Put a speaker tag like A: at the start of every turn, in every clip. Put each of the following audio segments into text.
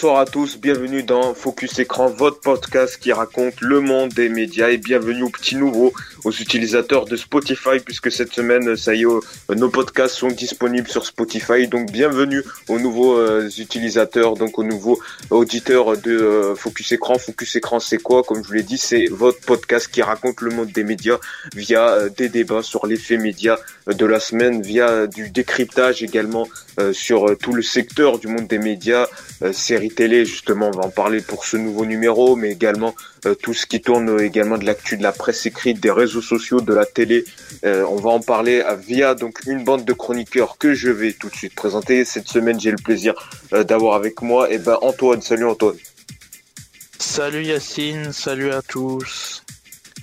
A: bonsoir à tous, bienvenue dans Focus Écran, votre podcast qui raconte le monde des médias. Et bienvenue aux petits nouveaux, aux utilisateurs de Spotify puisque cette semaine, ça y est, nos podcasts sont disponibles sur Spotify, donc bienvenue aux nouveaux euh, utilisateurs, donc aux nouveaux auditeurs de euh, Focus Écran. Focus Écran, c'est quoi? Comme je vous l'ai dit, c'est votre podcast qui raconte le monde des médias via euh, des débats sur l'effet média de la semaine, via du décryptage également sur tout le secteur du monde des médias, euh, séries télé justement, on va en parler pour ce nouveau numéro, mais également euh, tout ce qui tourne également de l'actu de la presse écrite, des réseaux sociaux, de la télé. Euh, on va en parler via donc une bande de chroniqueurs que je vais tout de suite présenter. Cette semaine, j'ai le plaisir d'avoir avec moi et eh ben Antoine. Salut Antoine.
B: Salut Yacine, salut à tous.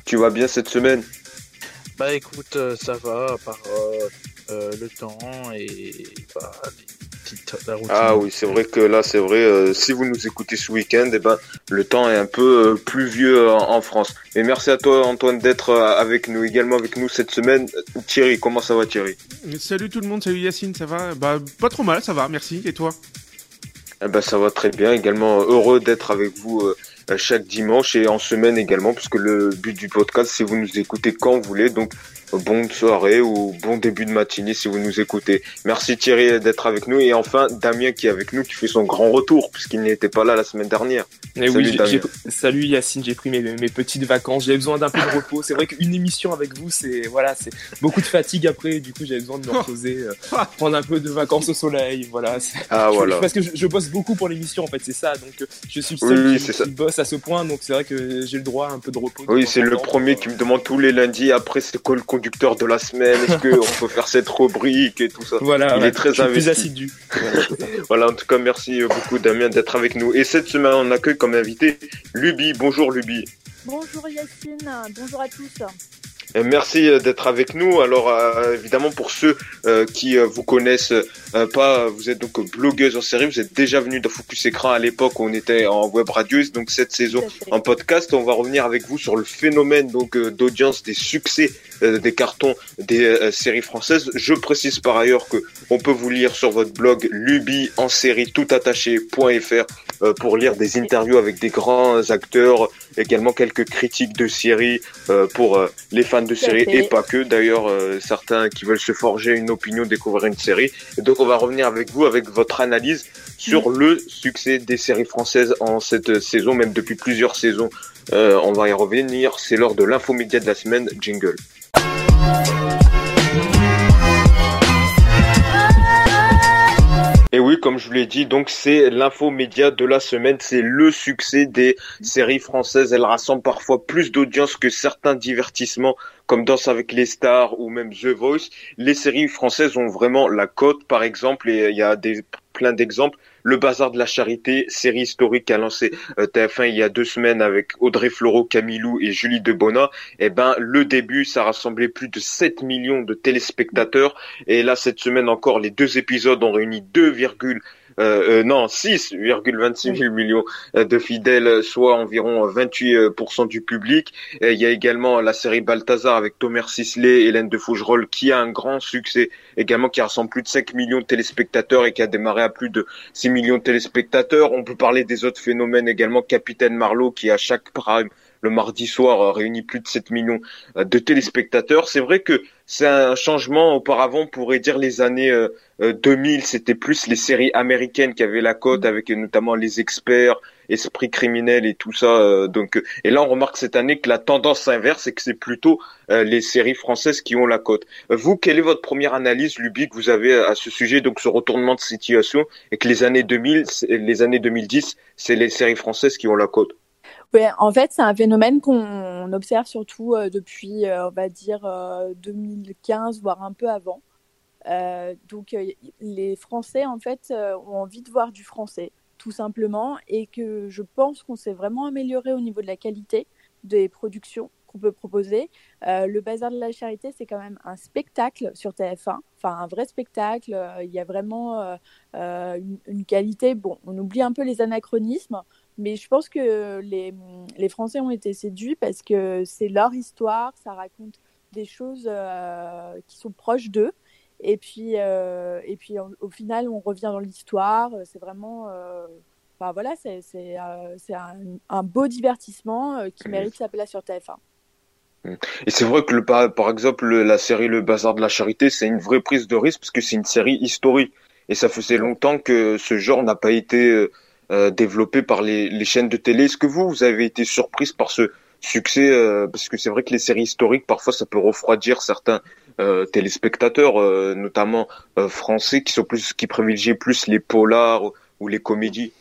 A: Tu vas bien cette semaine?
B: Bah écoute, ça va, à part le temps et bah,
A: ah oui, c'est vrai que là, c'est vrai. Euh, si vous nous écoutez ce week-end, eh ben, le temps est un peu euh, plus vieux en, France. Et merci à toi, Antoine, d'être euh, avec nous également avec nous cette semaine. Thierry, comment ça va, Thierry?
C: Salut tout le monde, salut Yacine, ça va? Bah, pas trop mal, ça va, merci. Et toi?
A: Eh ben, ça va très bien. Également heureux d'être avec vous chaque dimanche et en semaine également, puisque le but du podcast, c'est vous nous écoutez quand vous voulez. Donc bonne soirée ou bon début de matinée si vous nous écoutez. Merci Thierry d'être avec nous et enfin Damien qui est avec nous qui fait son grand retour puisqu'il n'était pas là la semaine dernière.
D: Eh salut, oui, salut Yacine, j'ai pris mes, mes, petites vacances, j'avais besoin d'un peu de repos. C'est vrai qu'une émission avec vous, c'est voilà, c'est beaucoup de fatigue après. Du coup, j'avais besoin de me reposer, euh, prendre un peu de vacances au soleil. Voilà.
A: Ah voilà.
D: Parce que je, bosse beaucoup pour l'émission en fait, c'est ça. Donc euh, je suis le seul qui, bosse à ce point, donc c'est vrai que j'ai le droit un peu de repos.
A: Oui, c'est le premier qui me demande tous les lundis. Après, c'est quoi le conducteur de la semaine Est-ce qu'on peut faire cette rubrique et tout ça
D: Voilà, il est très investi. Plus assidu.
A: voilà, en tout cas, merci beaucoup Damien d'être avec nous. Et cette semaine, on accueille comme invité Luby. Bonjour Luby.
E: Bonjour Yacine, bonjour à tous.
A: Euh, merci euh, d'être avec nous. Alors euh, évidemment pour ceux qui vous connaissent pas, vous êtes donc blogueuse en série, vous êtes déjà venu dans Focus Écran à l'époque où on était en web radieuse. Donc cette saison en podcast, on va revenir avec vous sur le phénomène donc d'audience des succès des cartons des séries françaises. Je précise par ailleurs que on peut vous lire sur votre blog lubi en série toutattaché.fr pour lire des interviews avec des grands acteurs, également quelques critiques de séries pour les fans de séries et pas que. D'ailleurs, euh, certains qui veulent se forger une opinion, découvrir une série. Et donc, on va revenir avec vous avec votre analyse sur mm. le succès des séries françaises en cette saison, même depuis plusieurs saisons. Euh, on va y revenir. C'est l'heure de l'infomédia de la semaine. Jingle. Et oui, comme je vous l'ai dit, donc c'est l'info média de la semaine, c'est le succès des séries françaises. Elles rassemblent parfois plus d'audience que certains divertissements comme Danse avec les stars ou même The Voice. Les séries françaises ont vraiment la cote, par exemple, et il y a des plein d'exemples. Le Bazar de la Charité, série historique qu'a lancé euh, TF1 il y a deux semaines avec Audrey Fleurot, Camilou et Julie Debona. Eh ben, le début, ça rassemblait plus de 7 millions de téléspectateurs. Et là, cette semaine encore, les deux épisodes ont réuni 2, euh, euh, non, 6,26 millions euh, de fidèles, soit environ 28% du public. il y a également la série Balthazar avec Thomas Sisley, Hélène de Fougerolles, qui a un grand succès également, qui rassemble plus de 5 millions de téléspectateurs et qui a démarré à plus de 6 millions de téléspectateurs. On peut parler des autres phénomènes également, Capitaine Marlowe, qui à chaque prime le mardi soir réunit plus de 7 millions de téléspectateurs. C'est vrai que c'est un changement. Auparavant, on pourrait dire les années 2000, euh, c'était plus les séries américaines qui avaient la cote, mm. avec notamment les experts, esprit criminel et tout ça. Euh, donc, et là, on remarque cette année que la tendance inverse, et que c'est plutôt euh, les séries françaises qui ont la cote. Vous, quelle est votre première analyse, Luby, que vous avez à ce sujet, donc ce retournement de situation, et que les années 2000, les années 2010, c'est les séries françaises qui ont la cote?
E: En fait, c'est un phénomène qu'on observe surtout euh, depuis, euh, on va dire, 2015, euh, voire un peu avant. donc, les Français, en fait, ont envie de voir du français, tout simplement, et que je pense qu'on s'est vraiment amélioré au niveau de la qualité des productions qu'on peut proposer. le Bazar de la Charité, c'est quand même un spectacle sur TF1, enfin un vrai spectacle. Il y a vraiment une, qualité. Bon, on oublie un peu les anachronismes. Mais je pense que les, les Français ont été séduits parce que c'est leur histoire, ça raconte des choses euh, qui sont proches d'eux. Et puis, et puis au final, on revient dans l'histoire. C'est vraiment. Enfin, voilà, c'est un, un, beau divertissement qui mérite sa place sur TF1.
A: Et c'est vrai que le, par exemple la série Le Bazar de la Charité, c'est une vraie prise de risque parce que c'est une série historique et ça faisait longtemps que ce genre n'a pas été euh, euh, développé par les, les, chaînes de télé. Est-ce que vous, vous avez été surprise par ce succès euh, Parce que c'est vrai que les séries historiques, parfois, ça peut refroidir certains téléspectateurs, notamment français, qui sont plus, qui privilégient plus les polars ou les comédies?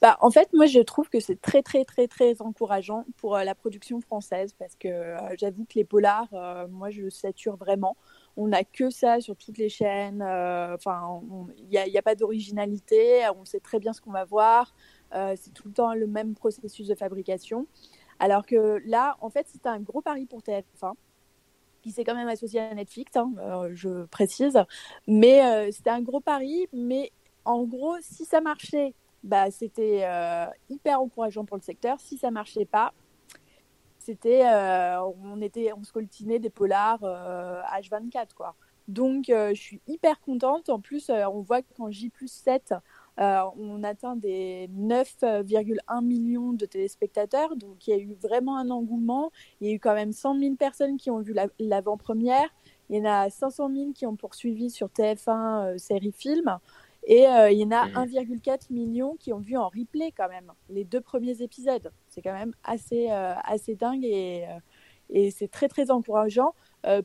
E: Bah, en fait, moi, je trouve que c'est très, très, très, très encourageant pour la production française parce que j'avoue que les polars, moi, je sature vraiment on n'a que ça sur toutes les chaînes. Euh, enfin, il n'y a, pas d'originalité. On sait très bien ce qu'on va voir. Euh, c'est tout le temps le même processus de fabrication. Alors que là, en fait, c'était un gros pari pour TF1 qui s'est quand même associé à Netflix, hein, euh, je précise. Mais c'était un gros pari. Mais en gros, si ça marchait, bah, c'était hyper encourageant pour le secteur. Si ça marchait pas, c'était, euh, on était, on se des polars H24 euh, quoi. Donc euh, je suis hyper contente. En plus, on voit qu'en J 7, on atteint des 9,1 millions de téléspectateurs. Donc il y a eu vraiment un engouement. Il y a eu quand même 100 000 personnes qui ont vu l'avant-première. Il y en a 500 000 qui ont poursuivi sur TF1 série film. Et euh, il y en a 1,4 mmh. million qui ont vu en replay quand même les deux premiers épisodes. C'est quand même assez, euh, assez dingue et, euh, et c'est très très encourageant.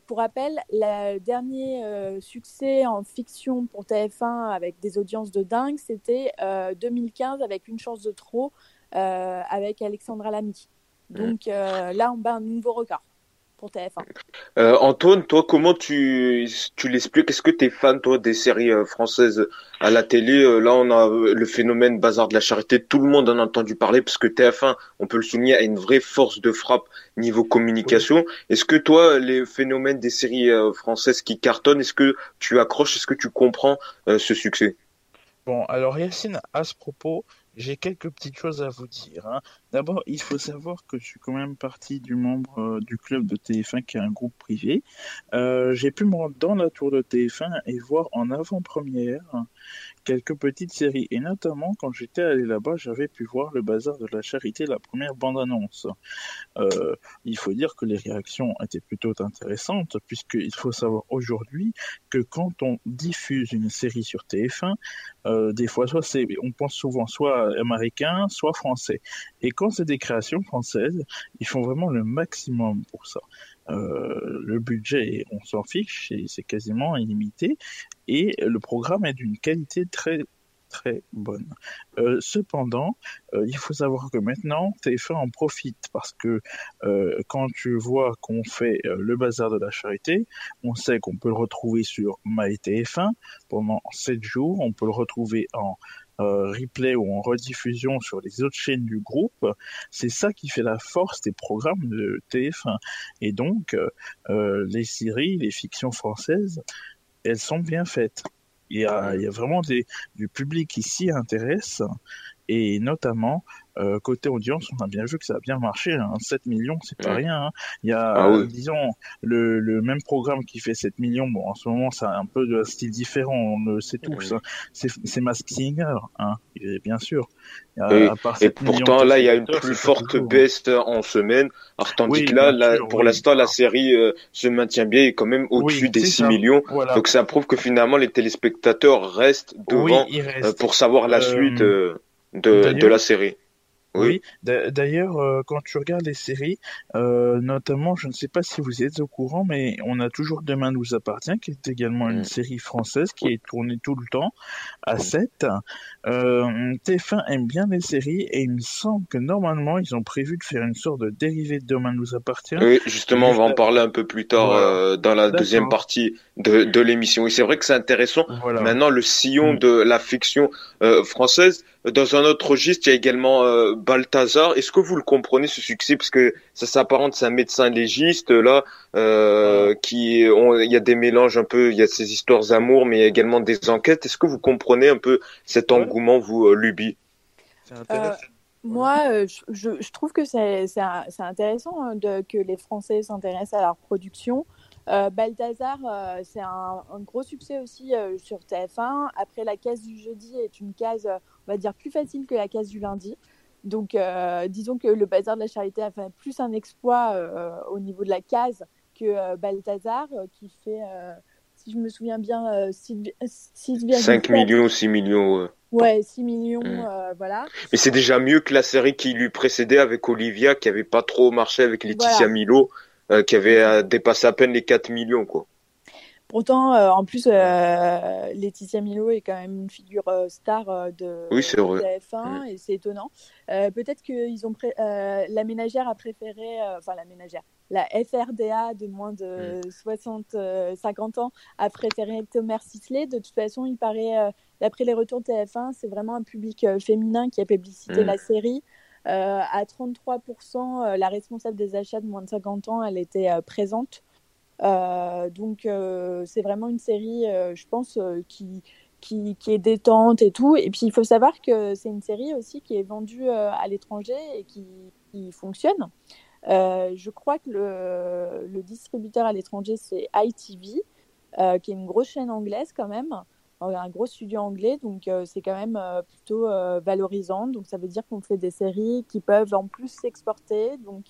E: pour rappel, le dernier succès en fiction pour TF1 avec des audiences de dingue, c'était 2015 avec Une chance de trop avec Alexandra Lamy. Mmh. Donc là, on bat un nouveau record.
A: Euh, Antoine, toi, comment tu, tu l'expliques? Est-ce que tu es fan, toi, des séries euh, françaises à la télé? Euh, Là, on a le phénomène Bazar de la Charité. Tout le monde en a entendu parler parce que TF1, on peut le souligner, a une vraie force de frappe niveau communication. Est-ce que toi, les phénomènes des séries françaises qui cartonnent, est-ce que tu accroches? Est-ce que tu comprends ce succès?
B: Bon, alors Yacine, à ce propos, j'ai quelques petites choses à vous dire. Hein. D'abord, il faut savoir que je suis quand même partie du membre euh, du club de TF1 qui est un groupe privé. Euh, j'ai pu me rendre dans la tour de TF1 et voir en avant-première quelques petites séries. Et notamment, quand j'étais allé là-bas, j'avais pu voir le bazar de la charité, la première bande-annonce. Euh, il faut dire que les réactions étaient plutôt intéressantes, puisqu'il faut savoir aujourd'hui que quand on diffuse une série sur TF1, euh, des fois, soit on pense souvent soit américain, soit français. Et quand c'est des créations françaises, ils font vraiment le maximum pour ça. Euh, le budget, on s'en fiche, c'est quasiment illimité, et le programme est d'une qualité très très bonne. Euh, cependant, euh, il faut savoir que maintenant, TF1 en profite parce que quand tu vois qu'on fait le bazar de la charité, on sait qu'on peut le retrouver sur MyTF1 pendant 7 jours, on peut le retrouver en replay ou en rediffusion sur les autres chaînes du groupe, c'est ça qui fait la force des programmes de TF1. Et donc, euh, euh, les séries, les fictions françaises, elles sont bien faites. Il y a, il y a vraiment des, du public qui s'y intéresse et notamment euh, côté audience, on a bien vu que ça a bien marché. Hein. 7 millions, c'est pas rien. Hein. Il y a, ah disons, le, le, même programme qui fait 7 millions. Bon, en ce moment, c'est un peu de style différent, on le sait tous. Hein. C'est Mask Singer, hein, bien sûr.
A: et, et pourtant, là, il y a une plus forte baisse en semaine. Alors, tandis que là, pour l'instant, la série euh, se maintient bien et quand même au-dessus des 6 millions. Donc, ça prouve que finalement, les téléspectateurs restent devant euh, pour savoir la suite. De, de la série.
B: Oui. D'ailleurs, euh, quand tu regardes les séries, euh, notamment, je ne sais pas si vous êtes au courant, mais on a toujours Demain nous appartient, qui est également une mm. série française qui est tournée tout le temps à 7. Euh, TF1 aime bien les séries et il me semble que normalement, ils ont prévu de faire une sorte de dérivé de Demain nous appartient.
A: Oui, justement, on va en parler un peu plus tard euh, dans la deuxième partie de, de l'émission. Et c'est vrai que c'est intéressant. Maintenant, le sillon mm. de la fiction euh, française, dans un autre registre, il y a également euh, Balthazar. Est-ce que vous le comprenez ce succès? Parce que ça s'apparente, c'est un médecin légiste là, euh, qui il y a des mélanges un peu, il y a ces histoires d'amour, mais il y a également des enquêtes. Est-ce que vous comprenez un peu cet engouement, vous, euh, Luby
E: euh, Moi, je, je, trouve que c'est intéressant hein, de, que les Français s'intéressent à leur production. Balthazar, c'est un, gros succès aussi sur TF1. Après, la case du jeudi est une case, on va dire, plus facile que la case du lundi. Donc, disons que le Bazar de la Charité a fait plus un exploit au niveau de la case que Balthazar, qui fait si je me souviens bien, 6,
A: 5 millions, 6 millions.
E: Ouais, 6 millions, mm. euh, voilà.
A: Mais c'est déjà mieux que la série qui lui précédait avec Olivia, qui avait pas trop marché avec Laetitia Milo, euh, qui avait euh, dépassé à peine les 4 millions, quoi.
E: Pourtant, en plus, Laetitia Milo est quand même une figure star de,
A: oui,
E: TF1 mm. et c'est étonnant. Peut-être qu'ils ont la ménagère a préféré, enfin la ménagère, la FRDA de moins de 60, mm. 50 ans a préféré Thomas Sisley. De toute façon, il paraît D'après les retours TF1, c'est vraiment un public euh, féminin qui a publicité mm. la série. Euh, à 33%, euh, la responsable des achats de moins de 50 ans, elle était présente. Donc c'est vraiment une série, je pense, qui, qui, est détente et tout. Et puis il faut savoir que c'est une série aussi qui est vendue à l'étranger et qui, fonctionne. je crois que le, distributeur à l'étranger, c'est ITV, qui est une grosse chaîne anglaise quand même un gros studio anglais, donc euh, c'est quand même euh, plutôt euh, valorisant. Donc ça veut dire qu'on fait des séries qui peuvent en plus s'exporter. Donc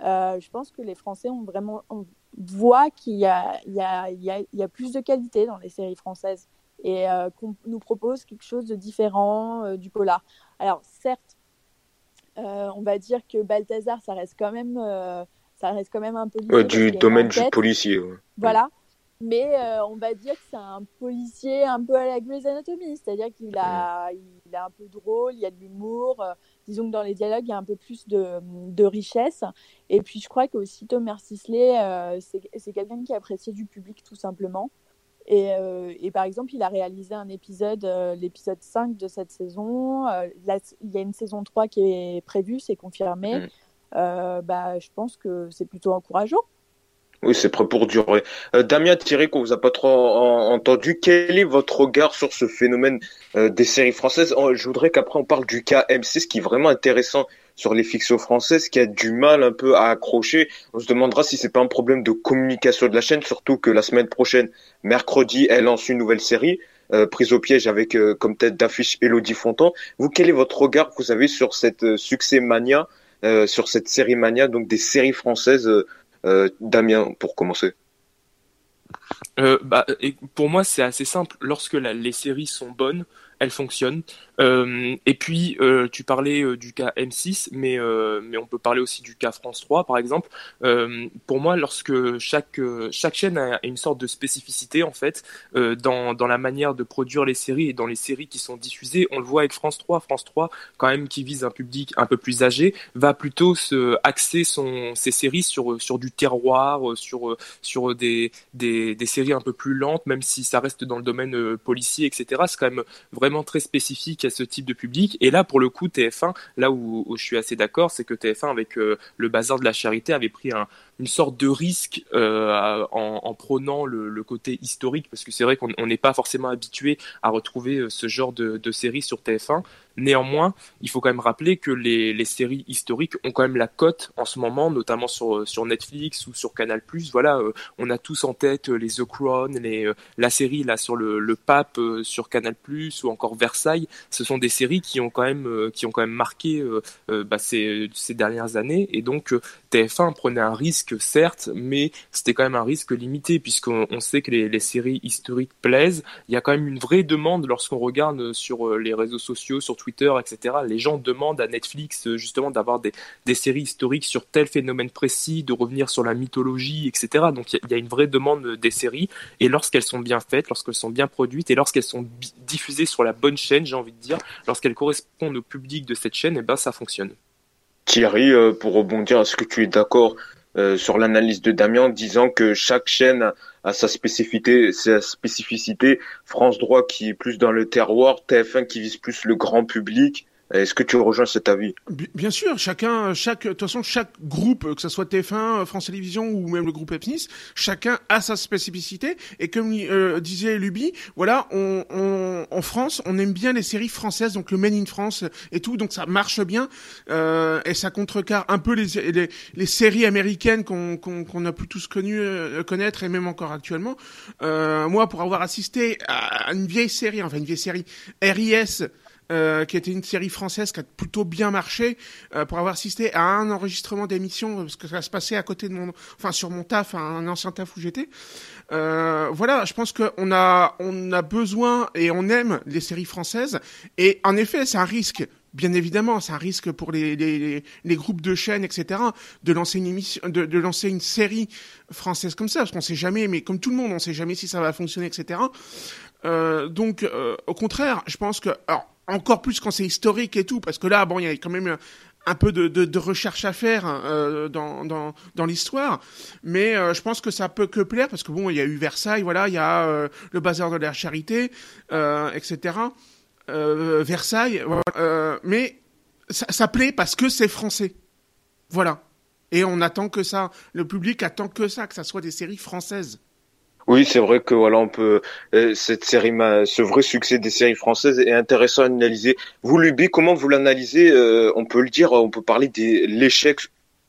E: je pense que les Français ont vraiment on voit qu'il y a, il y, a, il y, a, plus de qualité dans les séries françaises et qu'on nous propose quelque chose de différent du polar. Alors certes, on va dire que Balthazar, ça reste quand même, ça reste quand même un peu
A: du domaine du policier.
E: Voilà. Mais euh, on va dire que c'est un policier un peu à la Grey's Anatomy, c'est-à-dire qu'il a, il est un peu drôle, il y a de l'humour. Euh, disons que dans les dialogues, il y a un peu plus de, de richesse. Et puis je crois qu'aussi Thomas Sisley, euh, c'est quelqu'un qui apprécié du public tout simplement. Et, et, par exemple, il a réalisé un épisode, l'épisode 5 de cette saison. il y a une saison 3 qui est prévue, c'est confirmé. Mm. bah, je pense que c'est plutôt encourageant.
A: Oui, c'est prêt pour durer. Euh, Damien Thierry, qu'on vous a pas trop entendu, quel est votre regard sur ce phénomène euh, des séries françaises? Oh, Je voudrais qu'après on parle du cas M6, qui est vraiment intéressant sur les fictions françaises, qui a du mal un peu à accrocher. On se demandera si c'est pas un problème de communication de la chaîne, surtout que la semaine prochaine, mercredi, elle lance une nouvelle série. Euh, prise au piège avec comme tête d'affiche Elodie Fontan. Vous, quel est votre regard que vous avez sur cette succès mania, sur cette série mania, donc des séries françaises Damien, pour commencer.
D: Euh, bah, pour moi, c'est assez simple. Lorsque les séries sont bonnes, elles fonctionnent. Euh, et puis, euh, tu parlais euh, du cas M6, mais, mais on peut parler aussi du cas France 3, par exemple. pour moi, lorsque chaque, chaque chaîne a une sorte de spécificité, en fait, dans, dans la manière de produire les séries et dans les séries qui sont diffusées, on le voit avec France 3. France 3, quand même, qui vise un public un peu plus âgé, va plutôt se axer son, ses séries sur, sur du terroir, sur, sur des, des, des séries un peu plus lentes, même si ça reste dans le domaine policier, etc. C'est quand même vraiment très spécifique ce type de public. Et là, pour le coup, TF1, là où, je suis assez d'accord, c'est que TF1, avec euh, le bazar de la charité, avait pris un, une sorte de risque euh, en, en, prônant le, côté historique, parce que c'est vrai qu'on n'est pas forcément habitué à retrouver euh, ce genre de, de séries sur TF1. Néanmoins, il faut quand même rappeler que les, les, séries historiques ont quand même la cote en ce moment, notamment sur, sur Netflix ou sur Canal+. Voilà, euh, on a tous en tête les The Crown, la série là sur le, le pape sur Canal+, ou encore Versailles. Ce sont des séries qui ont quand même qui ont quand même marqué bah, ces, ces dernières années, et donc TF1 prenait un risque, certes, mais c'était quand même un risque limité, puisqu'on sait que les, séries historiques plaisent. Il y a quand même une vraie demande lorsqu'on regarde sur euh, les réseaux sociaux, sur Twitter, etc. Les gens demandent à Netflix euh, justement d'avoir des, séries historiques sur tel phénomène précis, de revenir sur la mythologie, etc. Donc il y, a une vraie demande des séries, et lorsqu'elles sont bien faites, lorsqu'elles sont bien produites, et lorsqu'elles sont diffusées sur la bonne chaîne, j'ai envie de dire, lorsqu'elles correspondent au public de cette chaîne, et eh ben ça fonctionne.
A: Thierry, euh, pour rebondir, est-ce que tu es d'accord euh, sur l'analyse de Damien disant que chaque chaîne a sa spécificité, sa spécificité. France Droit qui est plus dans le terroir, TF1 qui vise plus le grand public, Est-ce que tu rejoins cet avis
C: Bien sûr, chacun, chaque, de toute façon, chaque groupe, que ce soit TF1, France Télévisions ou même le groupe Epnis, chacun a sa spécificité. Et comme euh, disait Luby, voilà, on, on, en France, on aime bien les séries françaises, donc le Made in France et tout, donc ça marche bien euh, et ça contrecarre un peu les, les, les séries américaines qu'on qu'on a pu tous connu, euh, connaître et même encore actuellement. Euh, moi, pour avoir assisté à une vieille série, enfin une vieille série RIS euh, qui était une série française qui a plutôt bien marché, euh, pour avoir assisté à un enregistrement d'émission, parce que ça se passait à côté de mon, enfin sur mon taf, un ancien taf où j'étais. Euh, voilà, je pense qu'on a, on a besoin et on aime les séries françaises. Et en effet, c'est un risque. Bien évidemment, c'est un risque pour les, les, les, groupes de chaînes, etc., de lancer une émission, de, de lancer une série française comme ça, parce qu'on sait jamais, mais comme tout le monde, on sait jamais si ça va fonctionner, etc. Euh, donc, euh, au contraire, je pense que, alors, encore plus quand c'est historique et tout, parce que là, bon, il y a quand même un peu de, de, de recherche à faire euh, dans, dans, dans l'histoire, mais euh, je pense que ça peut que plaire parce que bon, il y a eu Versailles, voilà, il y a euh, le bazar de la charité, euh, etc. Versailles, voilà, mais ça, ça plaît parce que c'est français, voilà. Et on attend que ça, le public attend que ça, que ça soit des séries françaises.
A: Oui, c'est vrai que voilà, on peut euh, cette série, ce vrai succès des séries françaises est intéressant à analyser. Vous, Luby, comment vous l'analysez euh, On peut le dire, on peut parler de l'échec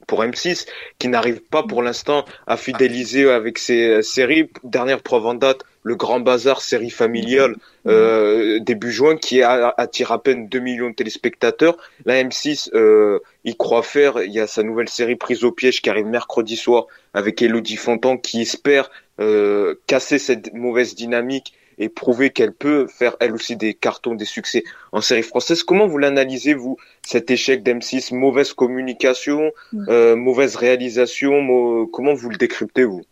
A: pour M6 qui n'arrive pas pour l'instant à fidéliser avec ses séries. Dernière preuve en date, le Grand Bazar, série familiale, mhm. euh, début juin, qui attire à peine 2 millions de téléspectateurs. La M6, euh, il croit faire, il y a sa nouvelle série Prise au piège qui arrive mercredi soir avec Elodie Fontan qui espère euh, casser cette mauvaise dynamique et prouver qu'elle peut faire elle aussi des cartons, des succès en série française. Comment vous l'analysez, vous, cet échec d'M6 Mauvaise communication, euh, mauvaise réalisation Comment vous le décryptez, vous?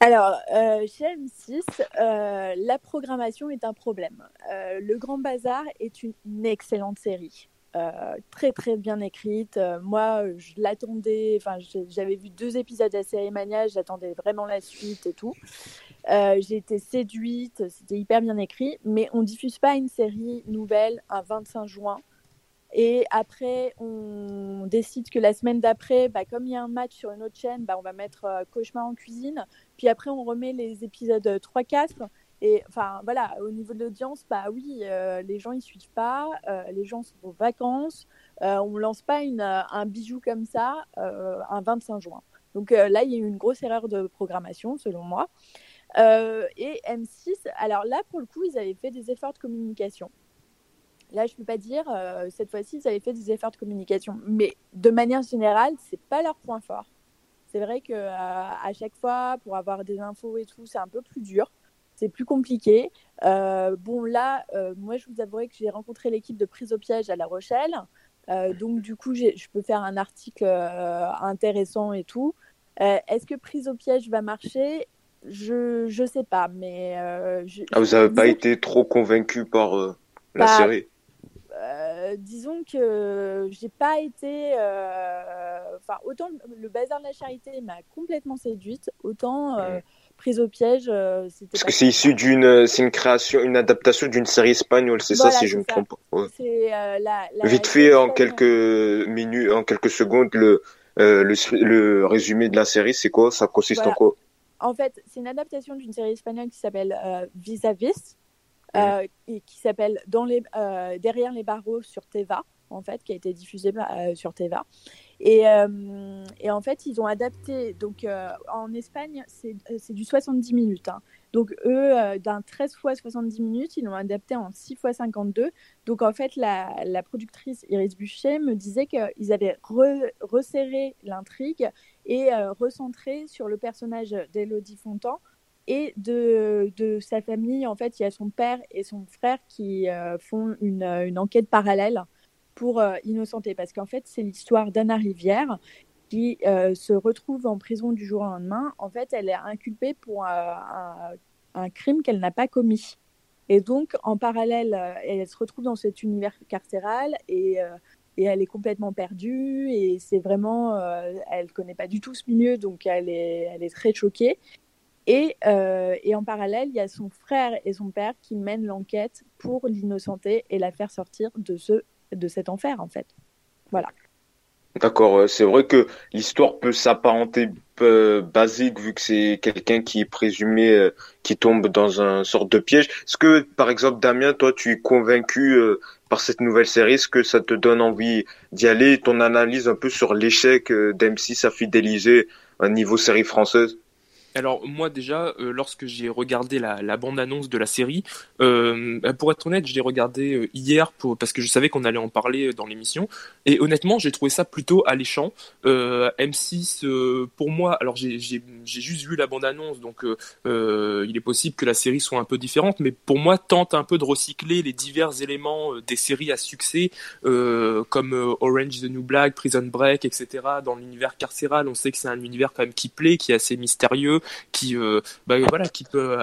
E: Alors, euh, chez M6, euh, la programmation est un problème. Le Grand Bazar est une, excellente série. Très très bien écrite. moi, je l'attendais. Enfin, j'avais vu deux épisodes de la série Mania. J'attendais vraiment la suite et tout. J'ai été séduite. C'était hyper bien écrit. Mais on diffuse pas une série nouvelle un 25 juin et après, on décide que la semaine d'après, bah, comme il y a un match sur une autre chaîne, bah, on va mettre euh, Cauchemar en cuisine. Puis après, on remet les épisodes 3-4. Et enfin, voilà, au niveau de l'audience, bah oui, euh, les gens ils suivent pas, euh, les gens sont en vacances. on ne lance pas une, un bijou comme ça un 25 juin. Donc là, il y a eu une grosse erreur de programmation, selon moi. et M6, alors là, pour le coup, ils avaient fait des efforts de communication. Là, je ne peux pas dire, euh, cette fois-ci, ils avaient fait des efforts de communication. Mais de manière générale, ce n'est pas leur point fort. C'est vrai qu'à euh, à chaque fois, pour avoir des infos et tout, c'est un peu plus dur. C'est plus compliqué. Euh, bon, là, moi, je vous avouerai que j'ai rencontré l'équipe de prise au piège à La Rochelle. donc, du coup, je peux faire un article intéressant et tout. Est-ce que prise au piège va marcher? Je ne sais pas, mais...
A: ah, vous n'avez pas été trop convaincu par la série?
E: Euh, disons que j'ai pas été. Euh, enfin, autant le, bazar de la charité m'a complètement séduite, autant euh, prise au piège.
A: c'était Parce que c'est issu d'une, c'est une création, une adaptation d'une série espagnole, c'est ça si je me trompe pas. La, Vite fait en quelques minutes, en quelques secondes, le le, le, résumé de la série, c'est quoi? Ça consiste en quoi?
E: En fait, c'est une adaptation d'une série espagnole qui s'appelle Vis à Vis. Euh, qui s'appelle Dans les, euh, Derrière les barreaux sur Teva, en fait, qui a été diffusé euh, sur Teva. Et, et, en fait, ils ont adapté. Donc, en Espagne, c'est du 70 minutes. Hein. Donc, eux, d'un 13 fois 70 minutes, ils l'ont adapté en 6 fois 52. Donc, en fait, la, productrice Iris Buchet me disait qu'ils avaient resserré l'intrigue et recentré sur le personnage d'Elodie Fontan et de, sa famille. En fait, il y a son père et son frère qui euh, font une, enquête parallèle pour euh, innocenter. Parce qu'en fait, c'est l'histoire d'Anna Rivière qui euh, se retrouve en prison du jour au lendemain. En fait, elle est inculpée pour un, un, crime qu'elle n'a pas commis. Et donc, en parallèle, elle se retrouve dans cet univers carcéral et, et elle est complètement perdue. Et c'est vraiment, elle connaît pas du tout ce milieu, donc elle est, elle est très choquée. Et, euh, et, en parallèle, il y a son frère et son père qui mènent l'enquête pour l'innocenter et la faire sortir de ce de cet enfer en fait. Voilà.
A: D'accord, c'est vrai que l'histoire peut s'apparenter basique vu que c'est quelqu'un qui est présumé euh, qui tombe dans un sorte de piège. Est-ce que par exemple Damien, toi tu es convaincu euh, par cette nouvelle série, est-ce que ça te donne envie d'y aller? Ton analyse un peu sur l'échec euh, d'M6 à fidéliser un niveau série française?
D: Alors moi déjà, euh, lorsque j'ai regardé la, bande-annonce de la série, euh, bah, pour être honnête, je l'ai regardé euh, hier pour, parce que je savais qu'on allait en parler dans l'émission. Et honnêtement, j'ai trouvé ça plutôt alléchant. M6, pour moi, alors j'ai juste vu la bande-annonce, donc il est possible que la série soit un peu différente, mais pour moi, tente un peu de recycler les divers éléments des séries à succès, comme Orange the New Black, Prison Break, etc. Dans l'univers carcéral, on sait que c'est un univers quand même qui plaît, qui est assez mystérieux qui euh, bah, qui peut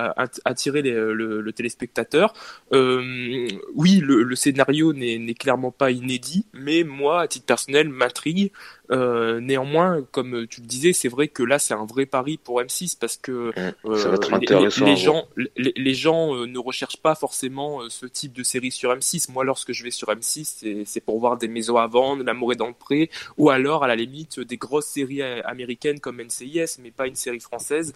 D: attirer le, téléspectateur. Euh, oui, le, scénario n'est clairement pas inédit, mais moi, à titre personnel, m'intrigue. Euh, néanmoins, comme tu le disais, c'est vrai que là, c'est un vrai pari pour M6 parce que les, gens, les, gens ne recherchent pas forcément ce type de série sur M6. Moi, lorsque je vais sur M6, c'est pour voir des maisons à vendre, L'amour est dans le pré, ou alors à la limite des grosses séries américaines comme NCIS, mais pas une série française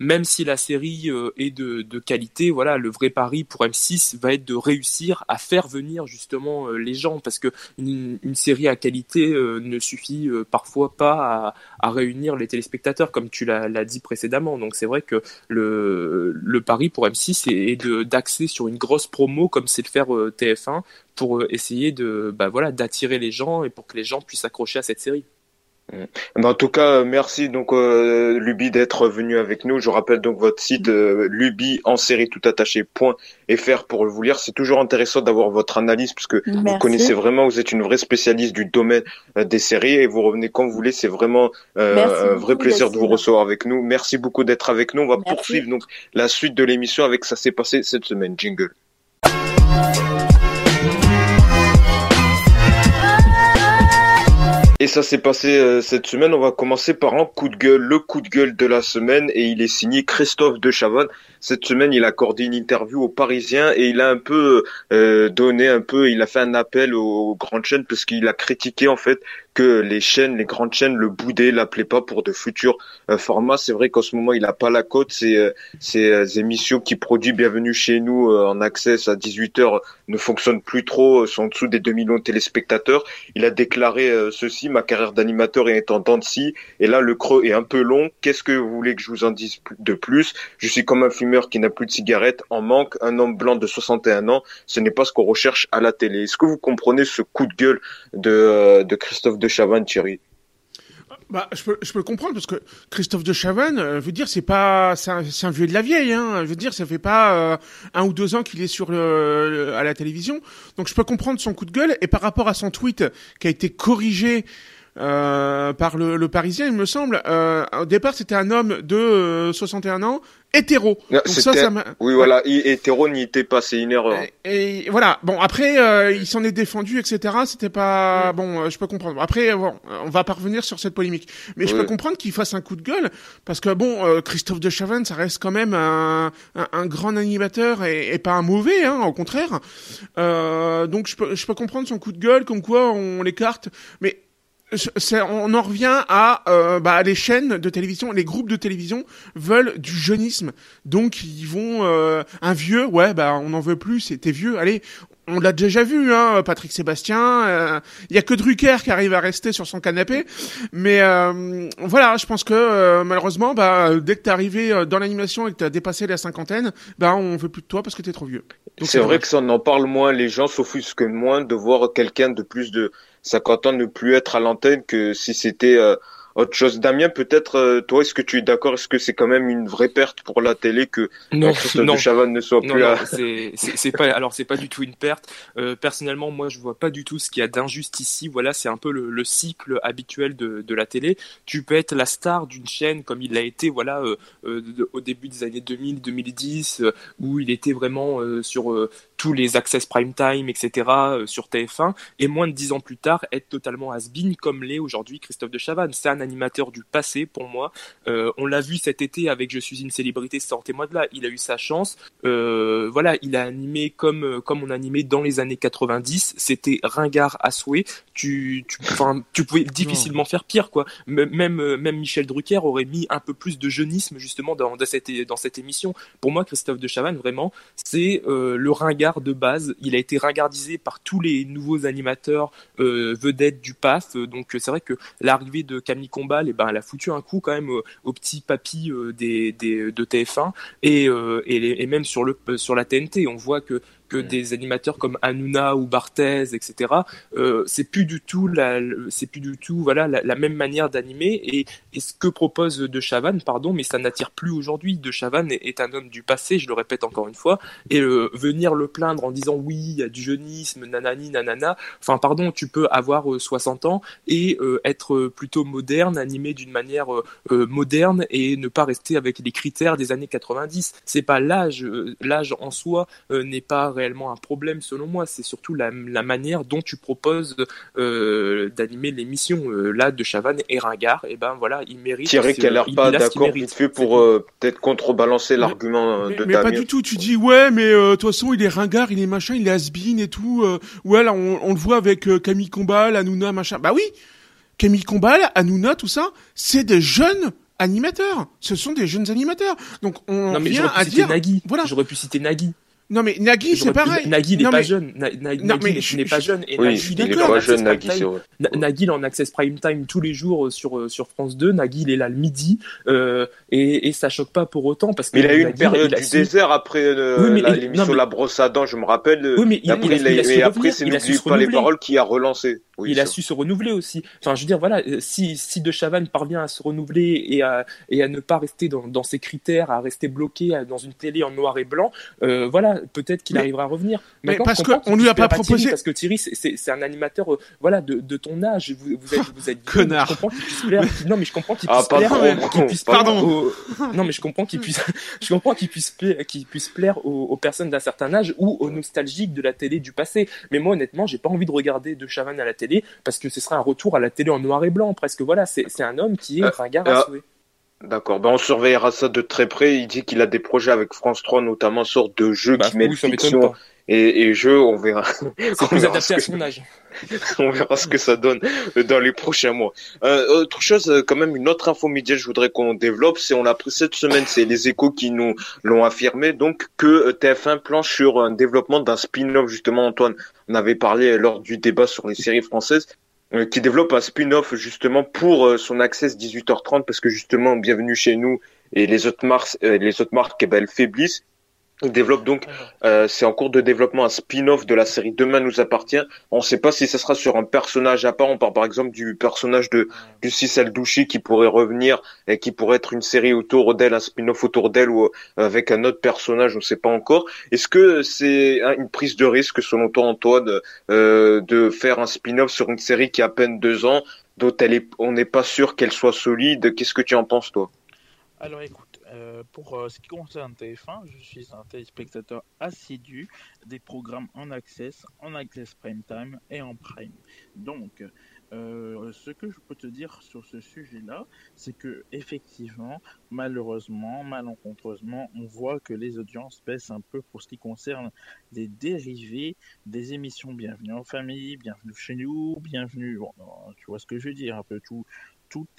D: même si la série euh, est de, qualité, voilà, le vrai pari pour M6 va être de réussir à faire venir justement euh, les gens, parce que une, série à qualité euh, ne suffit parfois pas à, réunir les téléspectateurs, comme tu l'as dit précédemment. Donc c'est vrai que le, pari pour M6 est, est d'axer sur une grosse promo, comme c'est le faire TF1, pour essayer de, bah, voilà, d'attirer les gens et pour que les gens puissent accrocher à cette série.
A: Mm. en tout cas, merci donc euh, Luby d'être venu avec nous. Je rappelle donc votre site euh, Luby en série tout attaché .fr pour vous lire. C'est toujours intéressant d'avoir votre analyse puisque vous connaissez vraiment, vous êtes une vraie spécialiste du domaine euh, des séries et vous revenez quand vous voulez. C'est vraiment euh, un vrai plaisir de vous recevoir avec nous. Merci beaucoup d'être avec nous. On va poursuivre donc la suite de l'émission avec ça s'est passé cette semaine. Jingle. Ça s'est passé euh, cette semaine. On va commencer par un coup de gueule, le coup de gueule de la semaine. Et il est signé Christophe de Chavannes. Cette semaine, il a accordé une interview aux Parisiens et il a un peu euh, donné un peu, il a fait un appel aux grandes chaînes parce qu'il a critiqué en fait que les chaînes, les grandes chaînes le boudaient, l'appelaient pas pour de futurs euh, formats. C'est vrai qu'en ce moment, il a pas la cote. Ces, euh, ces euh, émissions qui produit Bienvenue chez nous en accès à 18h ne fonctionnent plus trop, sont en dessous des 2 millions de téléspectateurs. Il a déclaré ceci, ma carrière d'animateur est en dents de scie, et là, le creux est un peu long. Qu'est-ce que vous voulez que je vous en dise de plus? Je suis comme un fumeur qui n'a plus de cigarette, en manque, un homme blanc de 61 ans. Ce n'est pas ce qu'on recherche à la télé. Est-ce que vous comprenez ce coup de gueule de, de Christophe de Chavannes, Thierry?
C: Bah, je peux, je peux comprendre parce que Christophe de Chavannes, euh, veux dire, c'est pas, c'est un, vieux de la vieille, hein. Je veux dire, ça fait pas euh, un ou deux ans qu'il est sur le, à la télévision, donc je peux comprendre son coup de gueule. Et par rapport à son tweet qui a été corrigé euh, par le, le, Parisien, il me semble. Euh, au départ, c'était un homme de 61 euh, ans, hétéro.
A: Donc ça, ça oui, voilà, hétéro n'y était pas, c'est une erreur.
C: Et, et, voilà. Bon, après, euh, il s'en est défendu, etc. C'était pas bon. je peux comprendre. Après, bon, on va pas revenir sur cette polémique, mais je peux comprendre qu'il fasse un coup de gueule parce que bon, Christophe de Chavannes, ça reste quand même un, un, un grand animateur et, et, pas un mauvais, hein, au contraire. donc je peux, je peux comprendre son coup de gueule, comme quoi on l'écarte, mais on en revient à euh, bah, les chaînes de télévision, les groupes de télévision veulent du jeunisme, donc ils vont euh, un vieux, ouais bah on n'en veut plus, c'était vieux, allez, on l'a déjà vu, hein, Patrick Sébastien. Euh, il y a que Drucker qui arrive à rester sur son canapé, mais voilà, je pense que malheureusement, bah dès que t'es arrivé dans l'animation et que t'as dépassé la cinquantaine, bah on veut plus de toi parce que t'es trop vieux.
A: C'est vrai que ça on en parle moins, les gens s'offusquent moins de voir quelqu'un de plus de 50 ans ne plus être à l'antenne que si c'était euh, autre chose. Damien, peut-être, euh, toi, est-ce que tu es d'accord? Est-ce que c'est quand même une vraie perte pour la télé que
D: non, non.
A: de Chavannes ne soit plus là
D: C'est pas, alors c'est pas du tout une perte. Euh, personnellement, moi, je vois pas du tout ce qu'il y a d'injuste ici. Voilà, c'est un peu le, le, cycle habituel de, de, la télé. Tu peux être la star d'une chaîne comme il l'a été, voilà, euh, au début des années 2000, 2010, où il était vraiment sur tous les access prime time, etc. sur TF1, et moins de dix ans plus tard être totalement has-been comme l'est aujourd'hui Christophe de Chavannes. C'est un animateur du passé pour moi. on l'a vu cet été avec Je suis une célébrité, sortez-moi de là. Il a eu sa chance. voilà, il a animé comme comme on animait dans les années 90. C'était ringard à souhait. Tu tu, tu pouvais difficilement faire pire quoi. Même même Michel Drucker aurait mis un peu plus de jeunisme justement dans, dans cette dans cette émission. Pour moi, Christophe de Chavannes, vraiment, c'est euh, le ringard de base. Il a été ringardisé par tous les nouveaux animateurs euh, vedettes du PAF. Donc c'est vrai que l'arrivée de Camille Combal, eh ben, elle a foutu un coup quand même au, petit papy des, de TF1 et, et, et, même sur, le, sur la TNT. On voit que que des animateurs comme Hanouna ou Barthez, etc. Euh, c'est plus du tout la, c'est plus du tout voilà la, même manière d'animer et, et, ce que propose De Chavannes, pardon, mais ça n'attire plus aujourd'hui. De Chavannes est, un homme du passé, je le répète encore une fois, et euh, venir le plaindre en disant oui, il y a du jeunisme, nanani, nanana. Enfin, pardon, tu peux avoir 60 euh, ans et euh, être plutôt moderne, animé d'une manière moderne et ne pas rester avec les critères des années 90. C'est pas l'âge, l'âge en soi n'est pas réellement un problème selon moi, c'est surtout la, manière dont tu proposes euh, d'animer l'émission. Euh, là, de Chavannes et Ringard, et eh ben voilà, il mérite.
A: Thierry qui a l'air pas d'accord vite fait pour euh, peut-être contrebalancer l'argument de
C: Mais pas du tout, tu dis ouais, mais de toute façon il est ringard, il est machin, il est has et tout. ouais, là on, on, le voit avec Camille Combal, Hanouna, machin. Bah oui, Camille Combal, Hanouna, tout ça, c'est des jeunes animateurs. Ce sont des jeunes animateurs. Donc on
D: non, mais
C: vient à dire.
D: Nagui. Voilà. J'aurais pu citer Nagui.
C: Non mais Nagui c'est pareil.
D: Nagui n'est pas jeune. Nagui n'est pas jeune. Et Nagui, il est pas jeune. Nagui c'est vrai. Nagui il est en access prime time tous les jours euh, sur euh, sur France 2. Nagui il est là le midi euh, et et ça choque pas pour autant parce que.
A: Il a eu une période du désert après euh, l'émission La Brosse à dents, je me rappelle.
D: Oui mais il,
A: après,
D: il, a, il a,
A: et après c'est n'oublie pas les paroles qui a relancé.
D: Oui, il a su se renouveler aussi. Enfin, je veux dire, voilà, si, si De Chavannes parvient à se renouveler et à, et à ne pas rester dans, dans ses critères, à rester bloqué dans une télé en noir et blanc, euh, peut-être qu'il arrivera à revenir.
C: Mais parce qu'on lui a pas proposé.
D: parce que Thierry, c'est un animateur, euh, voilà, de, de ton âge. Vous, vous êtes, vous êtes
C: connard.
D: Je comprends qu'il puisse plaire. Non, mais je comprends qu'il ah, puisse ah, plaire. Qu puisse
C: pardon.
D: Non, mais je comprends qu'il puisse, je comprends qu'il puisse plaire, qu'il puisse plaire aux, aux personnes d'un certain âge ou aux nostalgiques de la télé du passé. Mais moi, honnêtement, j'ai pas envie de regarder De Chavannes à la télé parce que c'est un retour à la télé en noir et blanc, presque. Voilà, c'est un homme qui est euh, ringard à euh, souhait.
A: D'accord, ben on surveillera ça de très près. Il dit qu'il a des projets avec France 3, notamment sorte de jeux bah, qui mettent fiction et, et jeux, on verra.
D: C'est plus adapté à son âge.
A: on verra ce que ça donne dans les prochains mois. Euh, autre chose, euh, quand même, une autre info média, je voudrais qu'on développe, c'est on l'a pris cette semaine, c'est les échos qui nous l'ont affirmé, donc que euh, TF1 planche sur un développement d'un spin-off, justement, Antoine, on avait parlé lors du débat sur les séries françaises, qui développe un spin-off justement pour euh, son access 18h30 parce que justement bienvenue chez nous et les autres marques euh, les autres marques eh ben, elles faiblissent il développe donc, euh, c'est en cours de développement un spin-off de la série Demain nous appartient. On ne sait pas si ce sera sur un personnage à part. On parle par exemple du personnage de Lucie Douchy qui pourrait revenir et qui pourrait être une série autour d'elle, un spin-off autour d'elle ou euh, avec un autre personnage. On ne sait pas encore. Est-ce que c'est une prise de risque selon toi, Antoine, euh, de faire un spin-off sur une série qui a à peine deux ans, dont elle est, on n'est pas sûr qu'elle soit solide? Qu'est-ce que tu en penses, toi?
B: Alors écoute. Euh, pour euh, ce qui concerne TF1, je suis un téléspectateur assidu des programmes en access, en access prime time et en prime. Donc, euh, ce que je peux te dire sur ce sujet-là, c'est que effectivement, malheureusement, malencontreusement, on voit que les audiences baissent un peu pour ce qui concerne les dérivés des émissions Bienvenue en famille, Bienvenue chez nous, Bienvenue, bon, tu vois ce que je veux dire, un peu tout,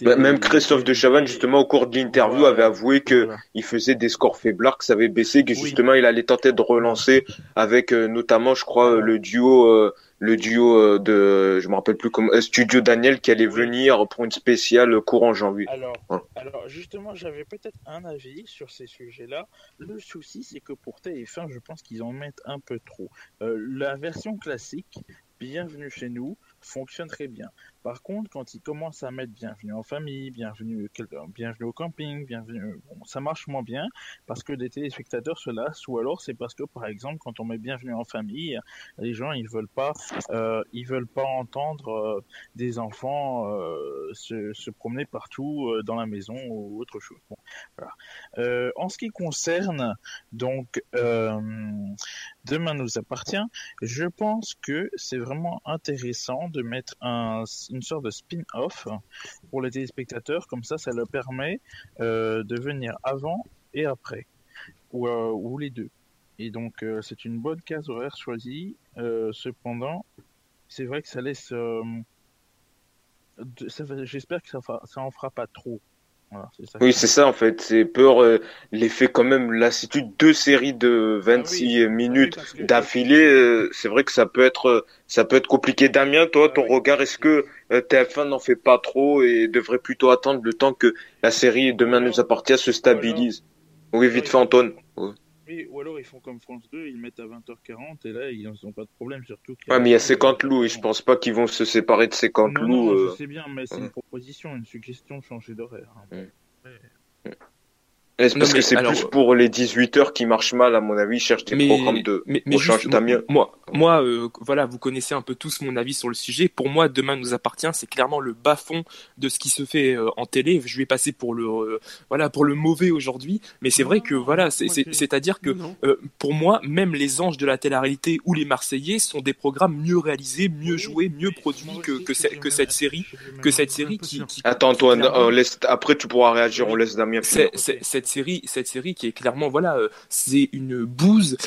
A: bah, même Christophe de Chavannes, justement, au cours de l'interview, avait avoué que il faisait des scores faiblards, que ça avait baissé, que justement, il allait tenter de relancer avec euh, notamment, je crois, le duo, euh, le duo euh, de, je me rappelle plus comment, Studio Daniel, qui allait venir pour une spéciale courant janvier.
B: Alors, alors justement, j'avais peut-être un avis sur ces sujets-là. Le souci, c'est que pour TF1, je pense qu'ils en mettent un peu trop. la version classique, Bienvenue chez nous, fonctionne très bien. Par contre, quand ils commencent à mettre bienvenue en famille, bienvenue, bienvenue au camping, bienvenue, bon, ça marche moins bien parce que des téléspectateurs se lassent ou alors c'est parce que, par exemple, quand on met bienvenue en famille, les gens ils veulent pas, euh, ils veulent pas entendre euh, des enfants euh, se, se, promener partout euh, dans la maison ou autre chose. Bon, voilà. Euh, en ce qui concerne donc Demain nous appartient, je pense que c'est vraiment intéressant de mettre un, une sorte de spin-off pour les téléspectateurs, comme ça, ça leur permet euh, de venir avant et après, ou, euh, ou les deux. Et donc, euh, c'est une bonne case horaire choisie. cependant, c'est vrai que ça laisse. J'espère que ça, ça en fera pas trop.
A: Oui, c'est ça en fait. C'est peur euh, l'effet quand même lassitude. Deux séries de 26 ah minutes d'affilée, c'est vrai que ça peut être ça peut être compliqué. Damien, toi, ton regard, est-ce que euh, TF1 n'en fait pas trop et devrait plutôt attendre le temps que la série Demain nous appartient se stabilise? Oui, vite fait, Antoine.
B: Oui, ou alors ils font comme France 2, ils mettent à 20h40 et là ils n'ont pas de problème surtout.
A: Ouais, mais il y a 50 loups et je pense pas qu'ils vont se séparer de 50 loups. Non,
B: je euh. sais bien, mais c'est une proposition, une suggestion de changer d'horaire. Hein.
A: Est-ce parce que c'est plus pour les 18 heures qui marchent mal, à mon avis, ils cherchent des programmes de
D: mais, mais Moi, moi euh, voilà, vous connaissez un peu tous mon avis sur le sujet. Pour moi, Demain nous appartient, c'est clairement le bas-fond de ce qui se fait euh, en télé. Je vais passer pour le, euh, voilà, pour le mauvais aujourd'hui. Mais c'est vrai que, voilà, c'est-à-dire que, pour moi, même les anges de la télé-réalité ou les Marseillais sont des programmes mieux réalisés, mieux joués, mieux produits que, que, que cette série, que cette série qui, qui
A: Attends, Antoine, laisse, après tu pourras réagir, on laisse Damien
D: Cette série, cette série qui est clairement, voilà, c'est une bouse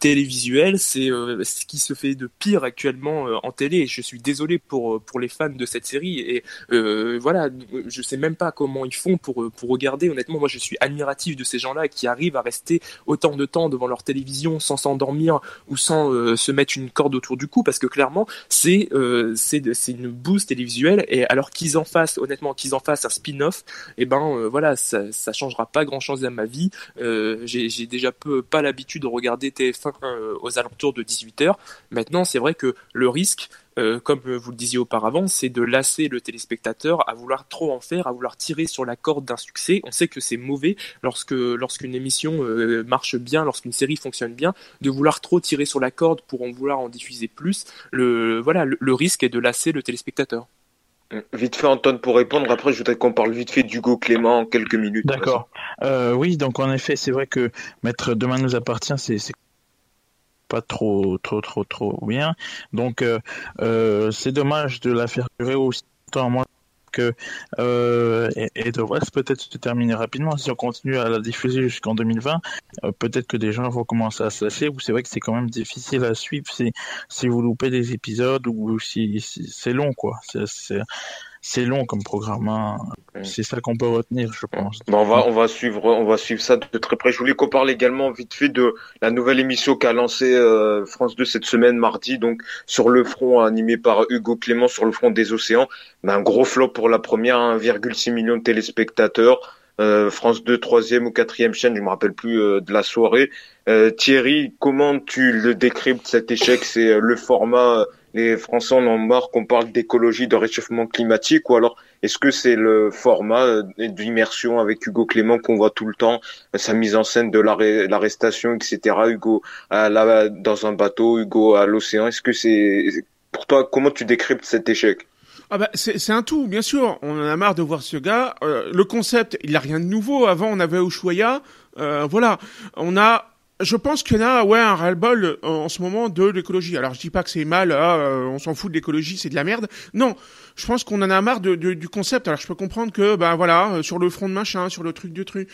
D: télévisuelle, c'est ce qui se fait de pire actuellement euh, en télé. je suis désolé pour euh, pour les fans de cette série et euh, voilà, je sais même pas comment ils font pour pour regarder. Honnêtement, moi je suis admiratif de ces gens-là qui arrivent à rester autant de temps devant leur télévision sans s'endormir ou sans se mettre une corde autour du cou parce que clairement c'est c'est c'est une bouse télévisuelle et alors qu'ils en fassent honnêtement qu'ils en fassent un spin-off, et eh ben voilà ça ça changera pas grand-chose à ma vie. j'ai déjà peu pas l'habitude de regarder TF1 aux alentours de 18h. Maintenant, c'est vrai que le risque, euh, comme vous le disiez auparavant, c'est de lasser le téléspectateur à vouloir trop en faire, à vouloir tirer sur la corde d'un succès. On sait que c'est mauvais lorsque lorsqu'une émission euh, marche bien, lorsqu'une série fonctionne bien, de vouloir trop tirer sur la corde pour en vouloir en diffuser plus. Le voilà, le, risque est de lasser le téléspectateur.
A: Vite fait, Antoine, pour répondre. Après, je voudrais qu'on parle vite fait d'Hugo Clément en quelques minutes.
B: D'accord. Euh, oui, donc en effet, c'est vrai que Maître Demain nous appartient, c'est pas trop trop trop trop bien. Donc euh, euh, c'est dommage de la faire durer aussi longtemps. Moi euh, et, devrait peut-être se terminer rapidement. Si on continue à la diffuser jusqu'en 2020 euh, peut-être que des gens vont commencer à se lasser ou c'est vrai que c'est quand même difficile à suivre si vous loupez des épisodes ou si, c'est long quoi c'est long comme programme. Hein. C'est ça qu'on peut retenir, je pense.
A: on va on va suivre on va suivre ça de très près. Je voulais qu'on parle également vite fait de la nouvelle émission qu'a lancée euh, France 2 cette semaine mardi, donc sur le front animé par Hugo Clément sur le front des océans. Ben, un gros flop pour la première, 1,6 million de téléspectateurs. Euh, France 2 troisième ou quatrième chaîne, je me rappelle plus euh, de la soirée. Thierry, comment tu le décryptes cet échec? C'est le format les Français en ont marre qu'on parle d'écologie, de réchauffement climatique, ou alors est-ce que c'est le format euh, d'immersion avec Hugo Clément qu'on voit tout le temps, euh, sa mise en scène de l'arrestation, etc. Hugo là dans un bateau, Hugo à l'océan. Est-ce que c'est pour toi comment tu décryptes cet échec?
C: Ah bah c'est un tout, bien sûr. On en a marre de voir ce gars. Euh, le concept, il a rien de nouveau. Avant, on avait Ushuaïa. Euh, voilà, on a je pense qu'il y en a ouais un ras-le-bol euh, en ce moment de l'écologie. Alors je dis pas que c'est mal, ah, euh, on s'en fout de l'écologie, c'est de la merde. Non, je pense qu'on en a marre de, du concept. Alors je peux comprendre que ben voilà euh, sur le front de machin, sur le truc du truc,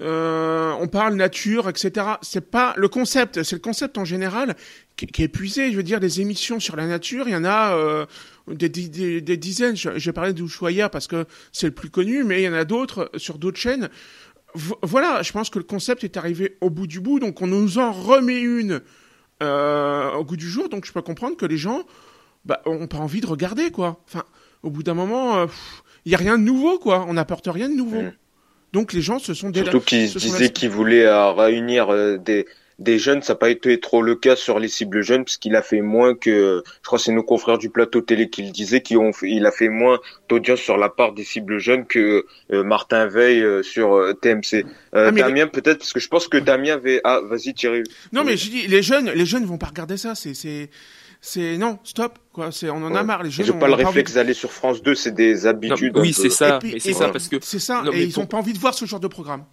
C: on parle nature, etc. C'est pas le concept, c'est le concept en général qui, est épuisé. Je veux dire des émissions sur la nature, il y en a des, des, des, dizaines. J'ai parlé d'Ushuaïa parce que c'est le plus connu, mais il y en a d'autres sur d'autres chaînes voilà, je pense que le concept est arrivé au bout du bout, donc on nous en remet une euh, au goût du jour, donc je peux comprendre que les gens bah, ont pas envie de regarder, quoi. Enfin, au bout d'un moment, il euh, y a rien de nouveau, quoi. On n'apporte rien de nouveau. Mm. Donc les gens se sont
A: Surtout qu'ils disaient qu'ils voulaient euh, réunir des des jeunes, ça n'a pas été trop le cas sur les cibles jeunes, puisqu'il a fait moins que, je crois que c'est nos confrères du plateau télé qui le disaient, qui ont il a fait moins d'audience sur la part des cibles jeunes que euh, Martin Veil euh, sur euh, TMC. Ah, Damien, peut-être, parce que je pense que Damien avait, ah, vas-y Thierry.
C: Non, mais je dis, les jeunes, les jeunes vont pas regarder ça, c'est, c'est, c'est, non, stop, quoi, c'est, on en a marre, les jeunes.
A: Ils n'ont pas le réflexe d'aller sur France 2, c'est des habitudes.
D: oui, c'est ça, c'est ça, parce que.
C: C'est ça, et ils ont pas envie de voir ce genre de programme.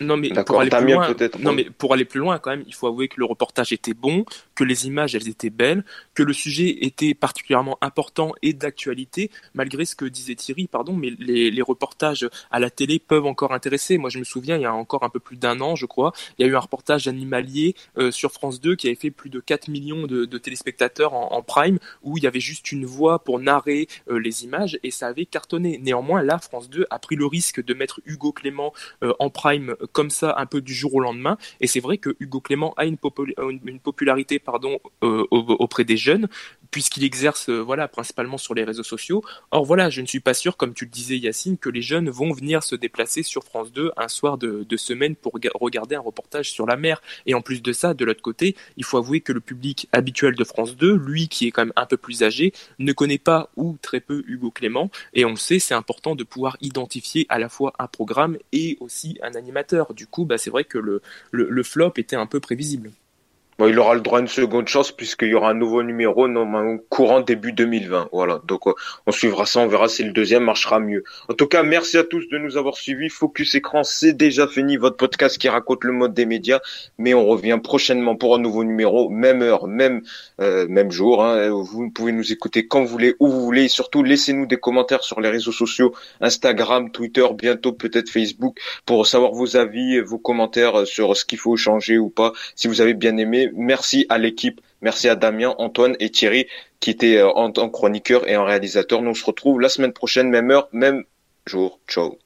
D: Non mais pour aller plus loin, non mais pour aller plus loin quand même, il faut avouer que le reportage était bon, que les images elles étaient belles, que le sujet était particulièrement important et d'actualité, malgré ce que disait Thierry, pardon, mais les, les, reportages à la télé peuvent encore intéresser. Moi je me souviens, il y a encore un peu plus d'un an, je crois, il y a eu un reportage animalier euh, sur France 2 qui avait fait plus de 4 millions de, de téléspectateurs en, en, prime, où il y avait juste une voix pour narrer euh, les images et ça avait cartonné. Néanmoins, là, France 2 a pris le risque de mettre Hugo Clément euh, en prime comme ça un peu du jour au lendemain. Et c'est vrai que Hugo Clément a une, une popularité pardon, euh, auprès des jeunes, puisqu'il exerce euh, voilà principalement sur les réseaux sociaux. Or voilà, je ne suis pas sûr, comme tu le disais Yacine, que les jeunes vont venir se déplacer sur France 2 un soir de, de semaine pour regarder un reportage sur la mer. Et en plus de ça, de l'autre côté, il faut avouer que le public habituel de France 2, lui qui est quand même un peu plus âgé, ne connaît pas ou très peu Hugo Clément. Et on le sait, c'est important de pouvoir identifier à la fois un programme et aussi un animateur. Du coup, bah, c'est vrai que le, le flop était un peu prévisible.
A: Il aura le droit à une seconde chance puisqu'il y aura un nouveau numéro normalement courant début 2020. Voilà, donc euh, on suivra ça, on verra si le deuxième marchera mieux. En tout cas, merci à tous de nous avoir suivis. Focus écran, c'est déjà fini votre podcast qui raconte le mode des médias, mais on revient prochainement pour un nouveau numéro, même heure, même euh, même jour. Hein. Vous pouvez nous écouter quand vous voulez, où vous voulez, et surtout laissez-nous des commentaires sur les réseaux sociaux, Instagram, Twitter, bientôt peut-être Facebook, pour savoir vos avis, vos commentaires sur ce qu'il faut changer ou pas. Si vous avez bien aimé merci à l'équipe, merci à Damien, Antoine et Thierry qui étaient euh, en, chroniqueur et en réalisateur. Nous on se retrouve la semaine prochaine, même heure, même jour. Ciao.